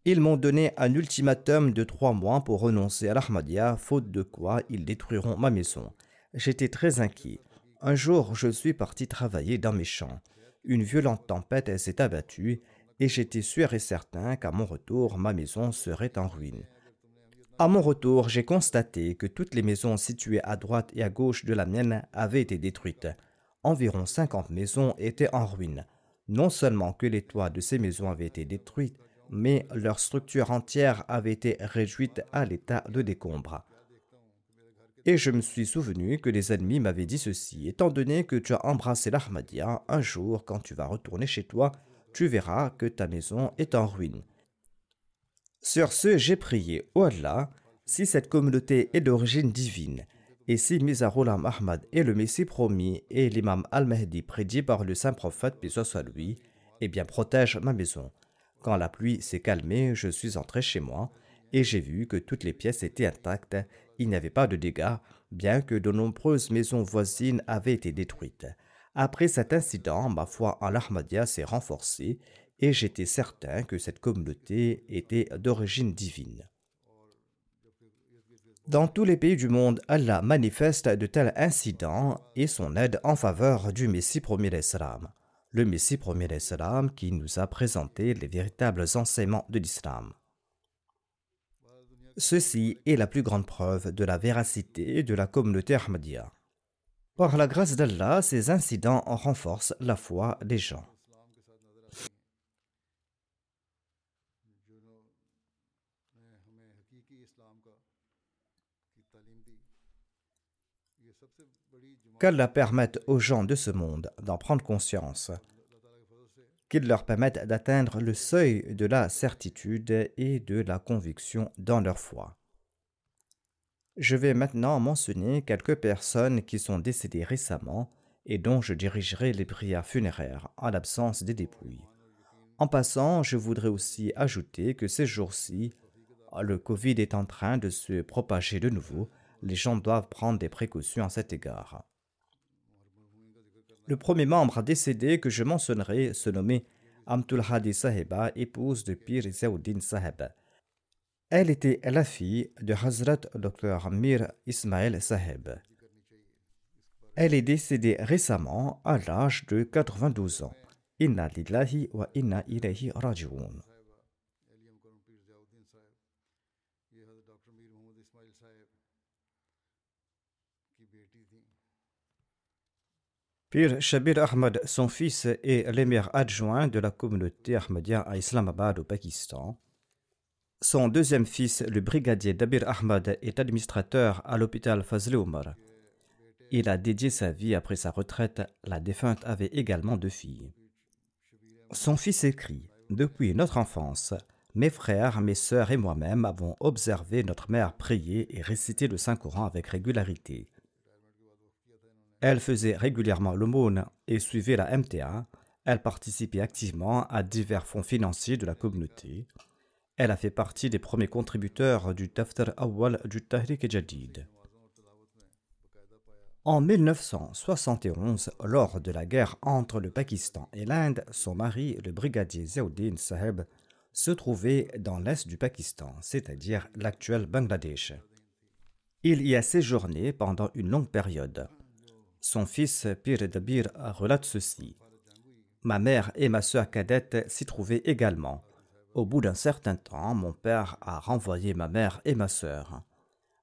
Ils m'ont donné un ultimatum de trois mois pour renoncer à l'Ahmadiyya, faute de quoi ils détruiront ma maison. J'étais très inquiet. Un jour, je suis parti travailler dans mes champs. Une violente tempête s'est abattue et j'étais sûr et certain qu'à mon retour, ma maison serait en ruine. À mon retour, j'ai constaté que toutes les maisons situées à droite et à gauche de la mienne avaient été détruites. Environ 50 maisons étaient en ruine. Non seulement que les toits de ces maisons avaient été détruits, mais leur structure entière avait été réduite à l'état de décombre. Et je me suis souvenu que les ennemis m'avaient dit ceci étant donné que tu as embrassé l'Ahmadiyya, un jour, quand tu vas retourner chez toi, tu verras que ta maison est en ruine. Sur ce, j'ai prié, oh Allah, si cette communauté est d'origine divine, et si Mizaroulam Ahmad est le Messie promis et l'imam Al-Mahdi prédit par le saint prophète, puis soit lui, eh bien protège ma maison. Quand la pluie s'est calmée, je suis entré chez moi et j'ai vu que toutes les pièces étaient intactes, il n'y avait pas de dégâts, bien que de nombreuses maisons voisines avaient été détruites. Après cet incident, ma foi en l'Ahmadiyya s'est renforcée et j'étais certain que cette communauté était d'origine divine. Dans tous les pays du monde, Allah manifeste de tels incidents et son aide en faveur du Messie premier d'Islam le Messie premier d'Islam qui nous a présenté les véritables enseignements de l'islam. Ceci est la plus grande preuve de la véracité de la communauté Ahmadiyya. Par la grâce d'Allah, ces incidents renforcent la foi des gens. qu'Allah permette aux gens de ce monde d'en prendre conscience, qu'il leur permette d'atteindre le seuil de la certitude et de la conviction dans leur foi. Je vais maintenant mentionner quelques personnes qui sont décédées récemment et dont je dirigerai les prières funéraires en l'absence des dépouilles. En passant, je voudrais aussi ajouter que ces jours-ci, le Covid est en train de se propager de nouveau, les gens doivent prendre des précautions à cet égard. Le premier membre décédé que je mentionnerai se nommait Amtul Hadi Saheba, épouse de Pir Zaouddin Saheb. Elle était la fille de Hazrat Dr. Mir Ismail Saheb. Elle est décédée récemment à l'âge de 92 ans. Inna lillahi wa inna ilayhi raji'un. Pir Shabir Ahmad, son fils, est l'émir adjoint de la communauté Ahmadiyya à Islamabad au Pakistan. Son deuxième fils, le brigadier Dabir Ahmad, est administrateur à l'hôpital Fazl Omar. Il a dédié sa vie après sa retraite. La défunte avait également deux filles. Son fils écrit Depuis notre enfance, mes frères, mes sœurs et moi-même avons observé notre mère prier et réciter le Saint-Coran avec régularité. Elle faisait régulièrement l'aumône et suivait la MTA. Elle participait activement à divers fonds financiers de la communauté. Elle a fait partie des premiers contributeurs du Daftar Awal du Tahrik Jadid. En 1971, lors de la guerre entre le Pakistan et l'Inde, son mari, le brigadier Ziauddin Saheb, se trouvait dans l'est du Pakistan, c'est-à-dire l'actuel Bangladesh. Il y a séjourné pendant une longue période. Son fils Pir Dabir relate ceci. Ma mère et ma sœur cadette s'y trouvaient également. Au bout d'un certain temps, mon père a renvoyé ma mère et ma sœur.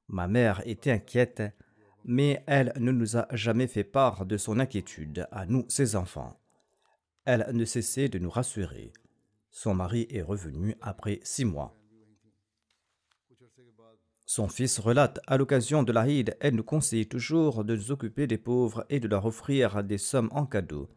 Ma mère était inquiète, mais elle ne nous a jamais fait part de son inquiétude à nous, ses enfants. Elle ne cessait de nous rassurer. Son mari est revenu après six mois. Son fils relate à l'occasion de l'Aïd, elle nous conseille toujours de nous occuper des pauvres et de leur offrir des sommes en cadeau.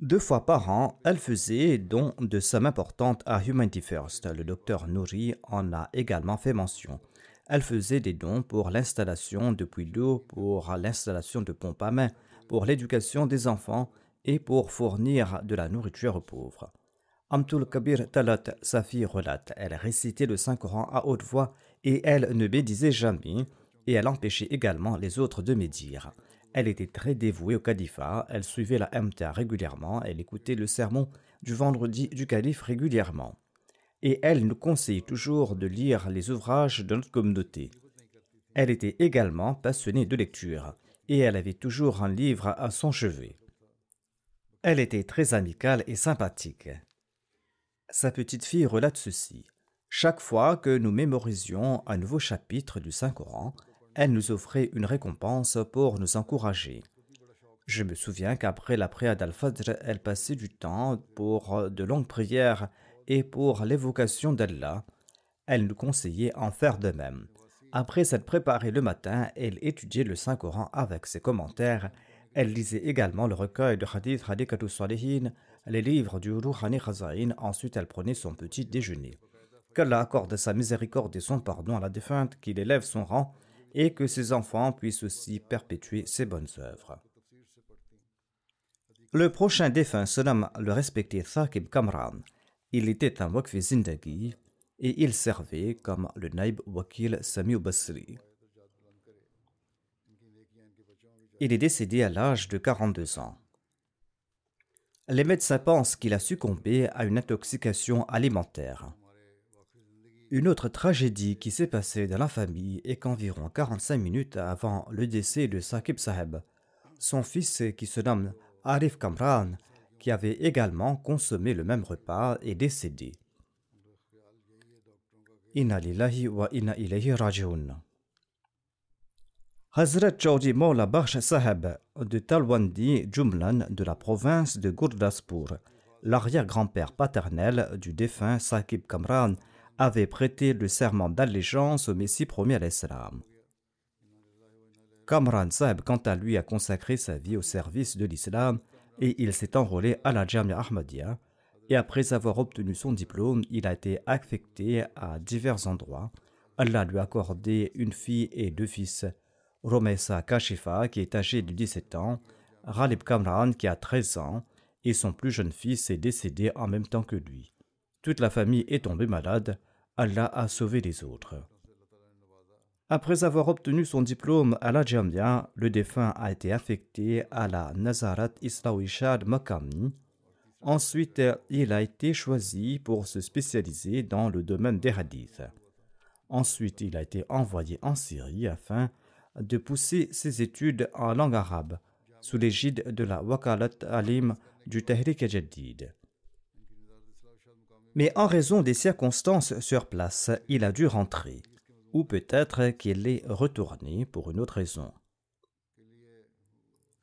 Deux fois par an, elle faisait don de sommes importantes à Humanity First. Le docteur Nouri en a également fait mention. Elle faisait des dons pour l'installation de puits d'eau, pour l'installation de pompes à main, pour l'éducation des enfants et pour fournir de la nourriture aux pauvres. Amtul Kabir Talat, sa fille, relate Elle récitait le Saint-Coran à haute voix et elle ne médisait jamais, et elle empêchait également les autres de médire. Elle était très dévouée au califat, elle suivait la MTA régulièrement, elle écoutait le sermon du vendredi du calife régulièrement. et elle nous conseillait toujours de lire les ouvrages de notre communauté. Elle était également passionnée de lecture et elle avait toujours un livre à son chevet. Elle était très amicale et sympathique. Sa petite fille relate ceci. Chaque fois que nous mémorisions un nouveau chapitre du Saint-Coran, elle nous offrait une récompense pour nous encourager. Je me souviens qu'après la prière d'Al-Fajr, elle passait du temps pour de longues prières et pour l'évocation d'Allah. Elle nous conseillait en faire de même. Après s'être préparée le matin, elle étudiait le Saint-Coran avec ses commentaires. Elle lisait également le recueil de Hadith Hadikatul Salihin, les livres du Rouhani Khazaïn. Ensuite, elle prenait son petit déjeuner. Qu'Allah accorde sa miséricorde et son pardon à la défunte, qu'il élève son rang et que ses enfants puissent aussi perpétuer ses bonnes œuvres. Le prochain défunt se nomme le respecté Thaqib Kamran. Il était un Wakfi Zindagi et il servait comme le Naib Wakil Sami Basri. Il est décédé à l'âge de 42 ans. Les médecins pensent qu'il a succombé à une intoxication alimentaire. Une autre tragédie qui s'est passée dans la famille est qu'environ 45 minutes avant le décès de Sakib Saheb, son fils qui se nomme Arif Kamran, qui avait également consommé le même repas, est décédé. Inna lillahi wa inna ilayhi rajiun. Hazrat Chaudhry Maula Bakhsh Saheb de Talwandi Jumlan de la province de Gurdaspur, l'arrière-grand-père paternel du défunt Sakib Kamran, avait prêté le serment d'allégeance au Messie promis à l'Islam. Kamran Saheb, quant à lui, a consacré sa vie au service de l'islam et il s'est enrôlé à la Jamia Ahmadiyya. Et après avoir obtenu son diplôme, il a été affecté à divers endroits. Allah lui a accordé une fille et deux fils. Romesa Kashifa, qui est âgé de 17 ans, Ralib Kamran, qui a 13 ans, et son plus jeune fils est décédé en même temps que lui. Toute la famille est tombée malade. Allah a sauvé les autres. Après avoir obtenu son diplôme à la Jamia, le défunt a été affecté à la Nazarat Islawishad Makami. Ensuite, il a été choisi pour se spécialiser dans le domaine des hadiths. Ensuite, il a été envoyé en Syrie afin de pousser ses études en langue arabe sous l'égide de la Wakalat Alim du Tahrik Jadid. Mais en raison des circonstances sur place, il a dû rentrer ou peut-être qu'il est retourné pour une autre raison.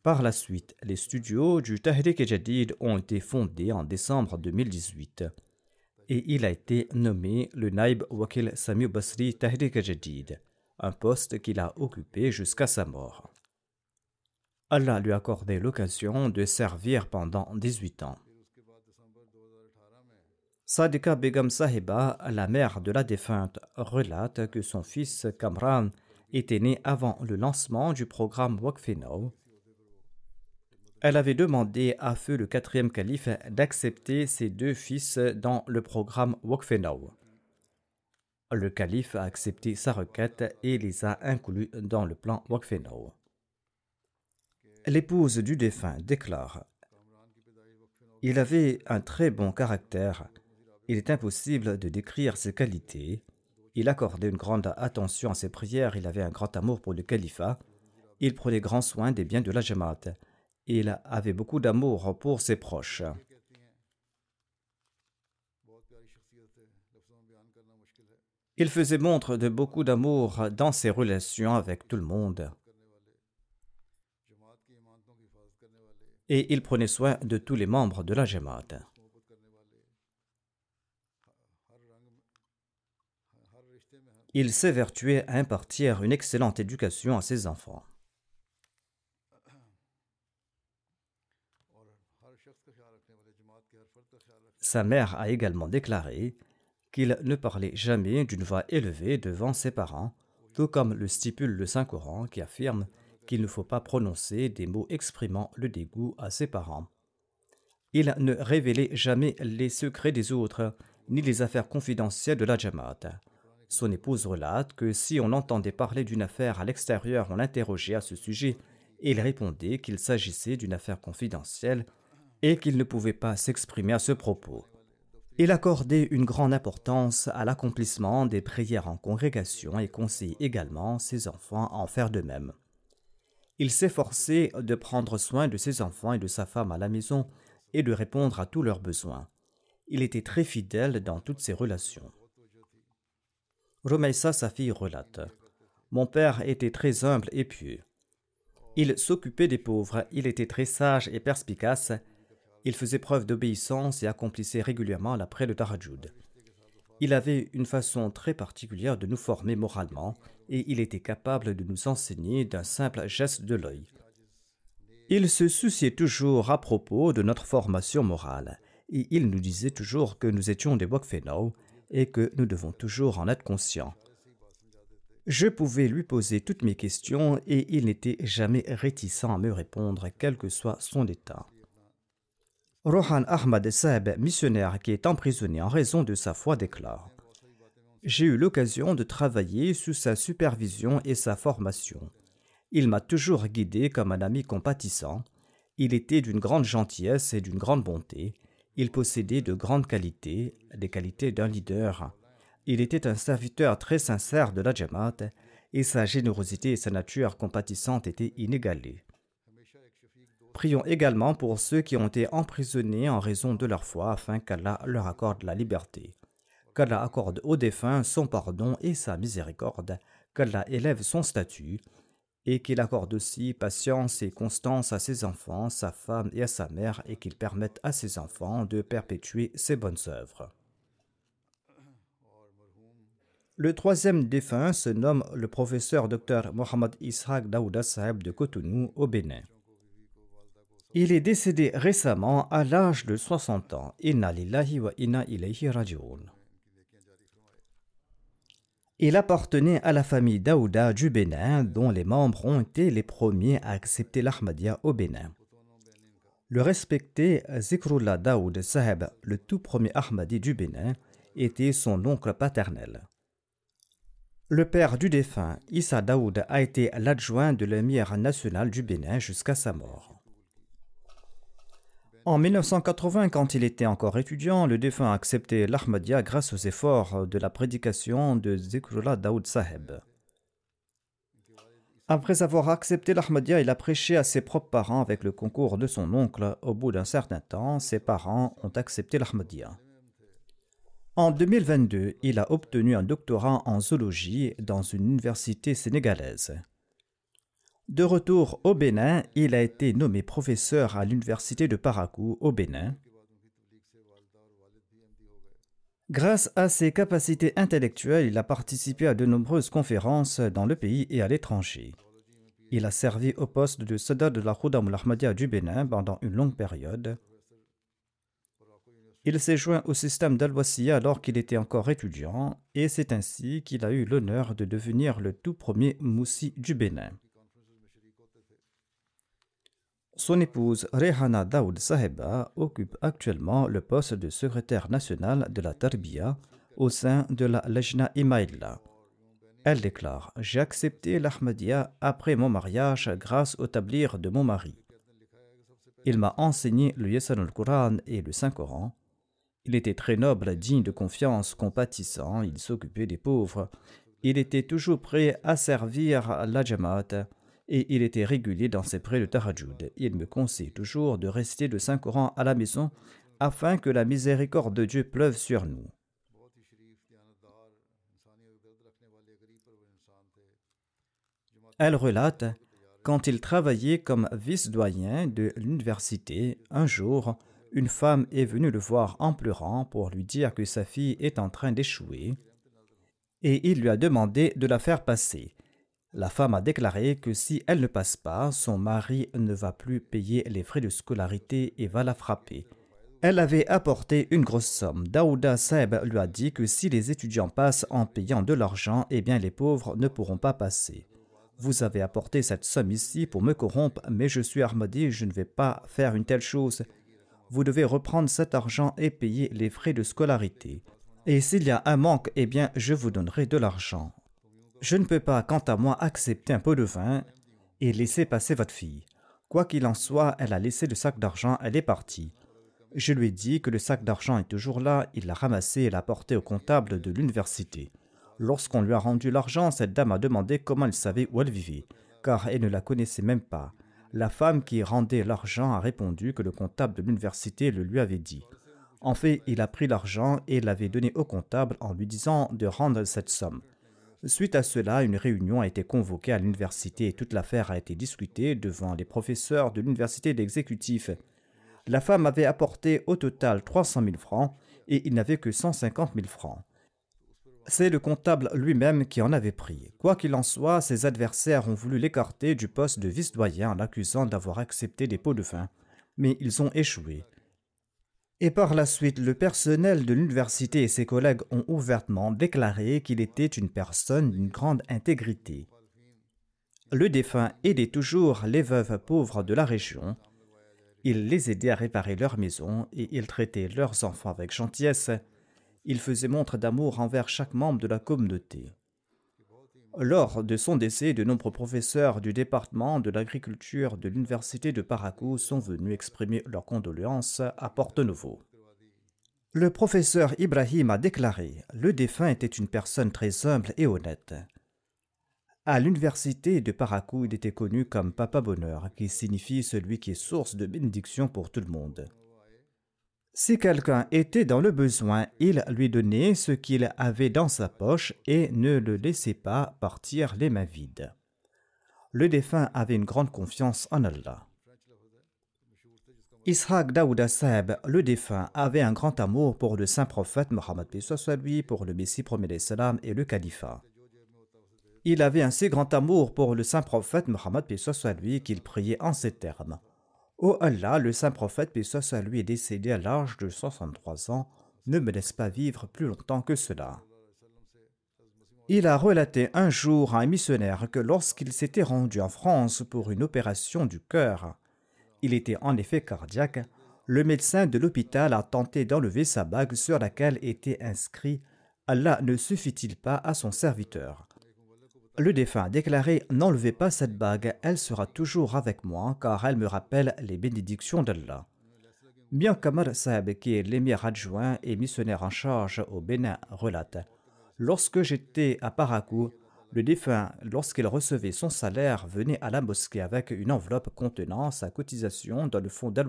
Par la suite, les studios du Tahrik Jadid ont été fondés en décembre 2018 et il a été nommé le Naib Wakil Sami Basri Tahrik Jadid, un poste qu'il a occupé jusqu'à sa mort. Allah lui a accordé l'occasion de servir pendant 18 ans. Sadika Begum Sahiba, la mère de la défunte, relate que son fils Kamran était né avant le lancement du programme Wakfino. Elle avait demandé à feu le quatrième calife d'accepter ses deux fils dans le programme Wakfeno. Le calife a accepté sa requête et les a inclus dans le plan Wakfeno. L'épouse du défunt déclare Il avait un très bon caractère il est impossible de décrire ses qualités. Il accordait une grande attention à ses prières, il avait un grand amour pour le califat, il prenait grand soin des biens de la Jamaat, il avait beaucoup d'amour pour ses proches. Il faisait montre de beaucoup d'amour dans ses relations avec tout le monde. Et il prenait soin de tous les membres de la Jamaat. Il s'évertuait à impartir une excellente éducation à ses enfants. Sa mère a également déclaré qu'il ne parlait jamais d'une voix élevée devant ses parents, tout comme le stipule le Saint-Coran qui affirme qu'il ne faut pas prononcer des mots exprimant le dégoût à ses parents. Il ne révélait jamais les secrets des autres, ni les affaires confidentielles de la Jamaat. Son épouse relate que si on entendait parler d'une affaire à l'extérieur, on l'interrogeait à ce sujet et il répondait qu'il s'agissait d'une affaire confidentielle et qu'il ne pouvait pas s'exprimer à ce propos. Il accordait une grande importance à l'accomplissement des prières en congrégation et conseillait également ses enfants à en faire de même. Il s'efforçait de prendre soin de ses enfants et de sa femme à la maison et de répondre à tous leurs besoins. Il était très fidèle dans toutes ses relations. Romaïsa, sa fille, relate Mon père était très humble et pieux. Il s'occupait des pauvres, il était très sage et perspicace il faisait preuve d'obéissance et accomplissait régulièrement la de Tarajud. Il avait une façon très particulière de nous former moralement et il était capable de nous enseigner d'un simple geste de l'œil. Il se souciait toujours à propos de notre formation morale et il nous disait toujours que nous étions des Wakfenau et que nous devons toujours en être conscients. Je pouvais lui poser toutes mes questions et il n'était jamais réticent à me répondre, quel que soit son état. Rohan Ahmad Saeb, missionnaire qui est emprisonné en raison de sa foi, déclare J'ai eu l'occasion de travailler sous sa supervision et sa formation. Il m'a toujours guidé comme un ami compatissant. Il était d'une grande gentillesse et d'une grande bonté. Il possédait de grandes qualités, des qualités d'un leader. Il était un serviteur très sincère de la Jamaat et sa générosité et sa nature compatissante étaient inégalées. Prions également pour ceux qui ont été emprisonnés en raison de leur foi afin qu'Allah leur accorde la liberté. Qu'Allah accorde aux défunts son pardon et sa miséricorde, qu'Allah élève son statut et qu'il accorde aussi patience et constance à ses enfants, sa femme et à sa mère et qu'il permette à ses enfants de perpétuer ses bonnes œuvres. Le troisième défunt se nomme le professeur Dr Mohamed Ishaq Daouda Saheb de Cotonou au Bénin. Il est décédé récemment à l'âge de 60 ans. Inna lillahi wa inna ilayhi. Il appartenait à la famille Daouda du Bénin, dont les membres ont été les premiers à accepter l'Ahmadiyya au Bénin. Le respecté Zikrullah Daoud Saheb, le tout premier Ahmadi du Bénin, était son oncle paternel. Le père du défunt, Issa Daoud, a été l'adjoint de l'émir national du Bénin jusqu'à sa mort. En 1980, quand il était encore étudiant, le défunt a accepté l'Ahmadiyya grâce aux efforts de la prédication de Zikrullah Daoud Saheb. Après avoir accepté l'Ahmadiyya, il a prêché à ses propres parents avec le concours de son oncle. Au bout d'un certain temps, ses parents ont accepté l'Ahmadiyya. En 2022, il a obtenu un doctorat en zoologie dans une université sénégalaise. De retour au Bénin, il a été nommé professeur à l'université de Parakou au Bénin. Grâce à ses capacités intellectuelles, il a participé à de nombreuses conférences dans le pays et à l'étranger. Il a servi au poste de Sada de la Khoudam Ahmadiyya du Bénin pendant une longue période. Il s'est joint au système dal alors qu'il était encore étudiant et c'est ainsi qu'il a eu l'honneur de devenir le tout premier moussi du Bénin. Son épouse Rehana Daoud Saheba occupe actuellement le poste de secrétaire national de la Tarbiya au sein de la Lejna Imaïla. Elle déclare J'ai accepté l'Ahmadiyya après mon mariage grâce au tablir de mon mari. Il m'a enseigné le Yesan al-Quran et le Saint-Coran. Il était très noble, digne de confiance, compatissant, il s'occupait des pauvres. Il était toujours prêt à servir la Jamaat et il était régulier dans ses prêts de Tarajud. Il me conseille toujours de rester de Saint-Coran à la maison afin que la miséricorde de Dieu pleuve sur nous. Elle relate quand il travaillait comme vice-doyen de l'université, un jour, une femme est venue le voir en pleurant pour lui dire que sa fille est en train d'échouer, et il lui a demandé de la faire passer. La femme a déclaré que si elle ne passe pas, son mari ne va plus payer les frais de scolarité et va la frapper. Elle avait apporté une grosse somme. Daouda Saeb lui a dit que si les étudiants passent en payant de l'argent, eh bien les pauvres ne pourront pas passer. Vous avez apporté cette somme ici pour me corrompre, mais je suis Ahmadi, je ne vais pas faire une telle chose. Vous devez reprendre cet argent et payer les frais de scolarité. Et s'il y a un manque, eh bien je vous donnerai de l'argent. Je ne peux pas, quant à moi, accepter un pot de vin et laisser passer votre fille. Quoi qu'il en soit, elle a laissé le sac d'argent, elle est partie. Je lui ai dit que le sac d'argent est toujours là, il l'a ramassé et l'a porté au comptable de l'université. Lorsqu'on lui a rendu l'argent, cette dame a demandé comment il savait où elle vivait, car elle ne la connaissait même pas. La femme qui rendait l'argent a répondu que le comptable de l'université le lui avait dit. En fait, il a pris l'argent et l'avait donné au comptable en lui disant de rendre cette somme. Suite à cela, une réunion a été convoquée à l'université et toute l'affaire a été discutée devant les professeurs de l'université d'exécutif. La femme avait apporté au total 300 000 francs et il n'avait que 150 000 francs. C'est le comptable lui-même qui en avait pris. Quoi qu'il en soit, ses adversaires ont voulu l'écarter du poste de vice-doyen en l'accusant d'avoir accepté des pots de vin, mais ils ont échoué. Et par la suite, le personnel de l'université et ses collègues ont ouvertement déclaré qu'il était une personne d'une grande intégrité. Le défunt aidait toujours les veuves pauvres de la région. Il les aidait à réparer leurs maisons et il traitait leurs enfants avec gentillesse. Il faisait montre d'amour envers chaque membre de la communauté. Lors de son décès, de nombreux professeurs du département de l'agriculture de l'université de Parakou sont venus exprimer leurs condoléances à Porto Novo. Le professeur Ibrahim a déclaré Le défunt était une personne très humble et honnête. À l'université de Parakou, il était connu comme Papa Bonheur, qui signifie celui qui est source de bénédiction pour tout le monde. Si quelqu'un était dans le besoin, il lui donnait ce qu'il avait dans sa poche et ne le laissait pas partir les mains vides. Le défunt avait une grande confiance en Allah. Ishaq Daouda Saheb, le défunt, avait un grand amour pour le saint prophète Mohammed lui, pour le Messie premier salam et le califat. Il avait un si grand amour pour le saint prophète Mohammed lui qu'il priait en ces termes. Ô Allah, le saint prophète, paix soit lui, est décédé à l'âge de 63 ans, ne me laisse pas vivre plus longtemps que cela. Il a relaté un jour à un missionnaire que lorsqu'il s'était rendu en France pour une opération du cœur, il était en effet cardiaque, le médecin de l'hôpital a tenté d'enlever sa bague sur laquelle était inscrit Allah ne suffit-il pas à son serviteur le défunt a déclaré N'enlevez pas cette bague, elle sera toujours avec moi car elle me rappelle les bénédictions d'Allah. Bien Kamar Saab, qui est l'émir adjoint et missionnaire en charge au Bénin, relate Lorsque j'étais à Parakou, le défunt, lorsqu'il recevait son salaire, venait à la mosquée avec une enveloppe contenant sa cotisation dans le fonds dal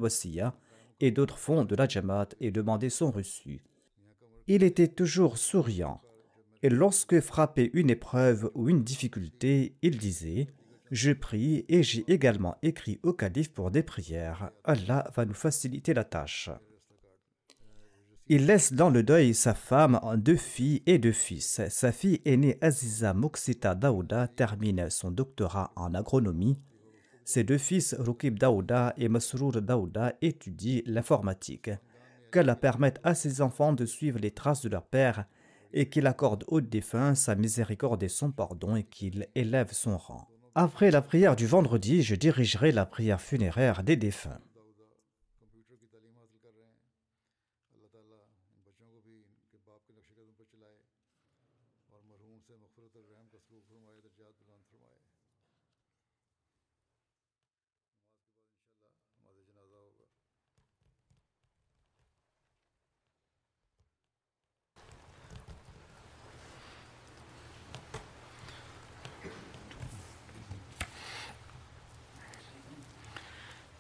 et d'autres fonds de la Jamaat et demandait son reçu. Il était toujours souriant. Et lorsque frappait une épreuve ou une difficulté, il disait Je prie et j'ai également écrit au calife pour des prières. Allah va nous faciliter la tâche. Il laisse dans le deuil sa femme, deux filles et deux fils. Sa fille aînée Aziza Moksita Daouda termine son doctorat en agronomie. Ses deux fils, Rukib Daouda et Masrour Daouda, étudient l'informatique. Qu'elle permette à ses enfants de suivre les traces de leur père et qu'il accorde au défunt sa miséricorde et son pardon et qu'il élève son rang. Après la prière du vendredi, je dirigerai la prière funéraire des défunts.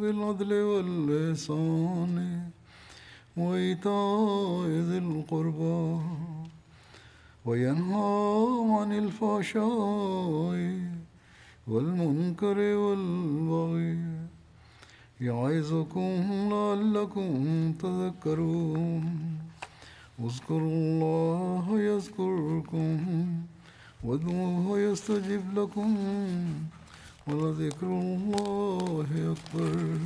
بالعدل واللسان وإيتاء ذي القربى وينهى عن الفحشاء والمنكر والبغي يعظكم لعلكم تذكرون. اذكروا الله يذكركم وادعوه يستجب لكم. ولذكر الله أكبر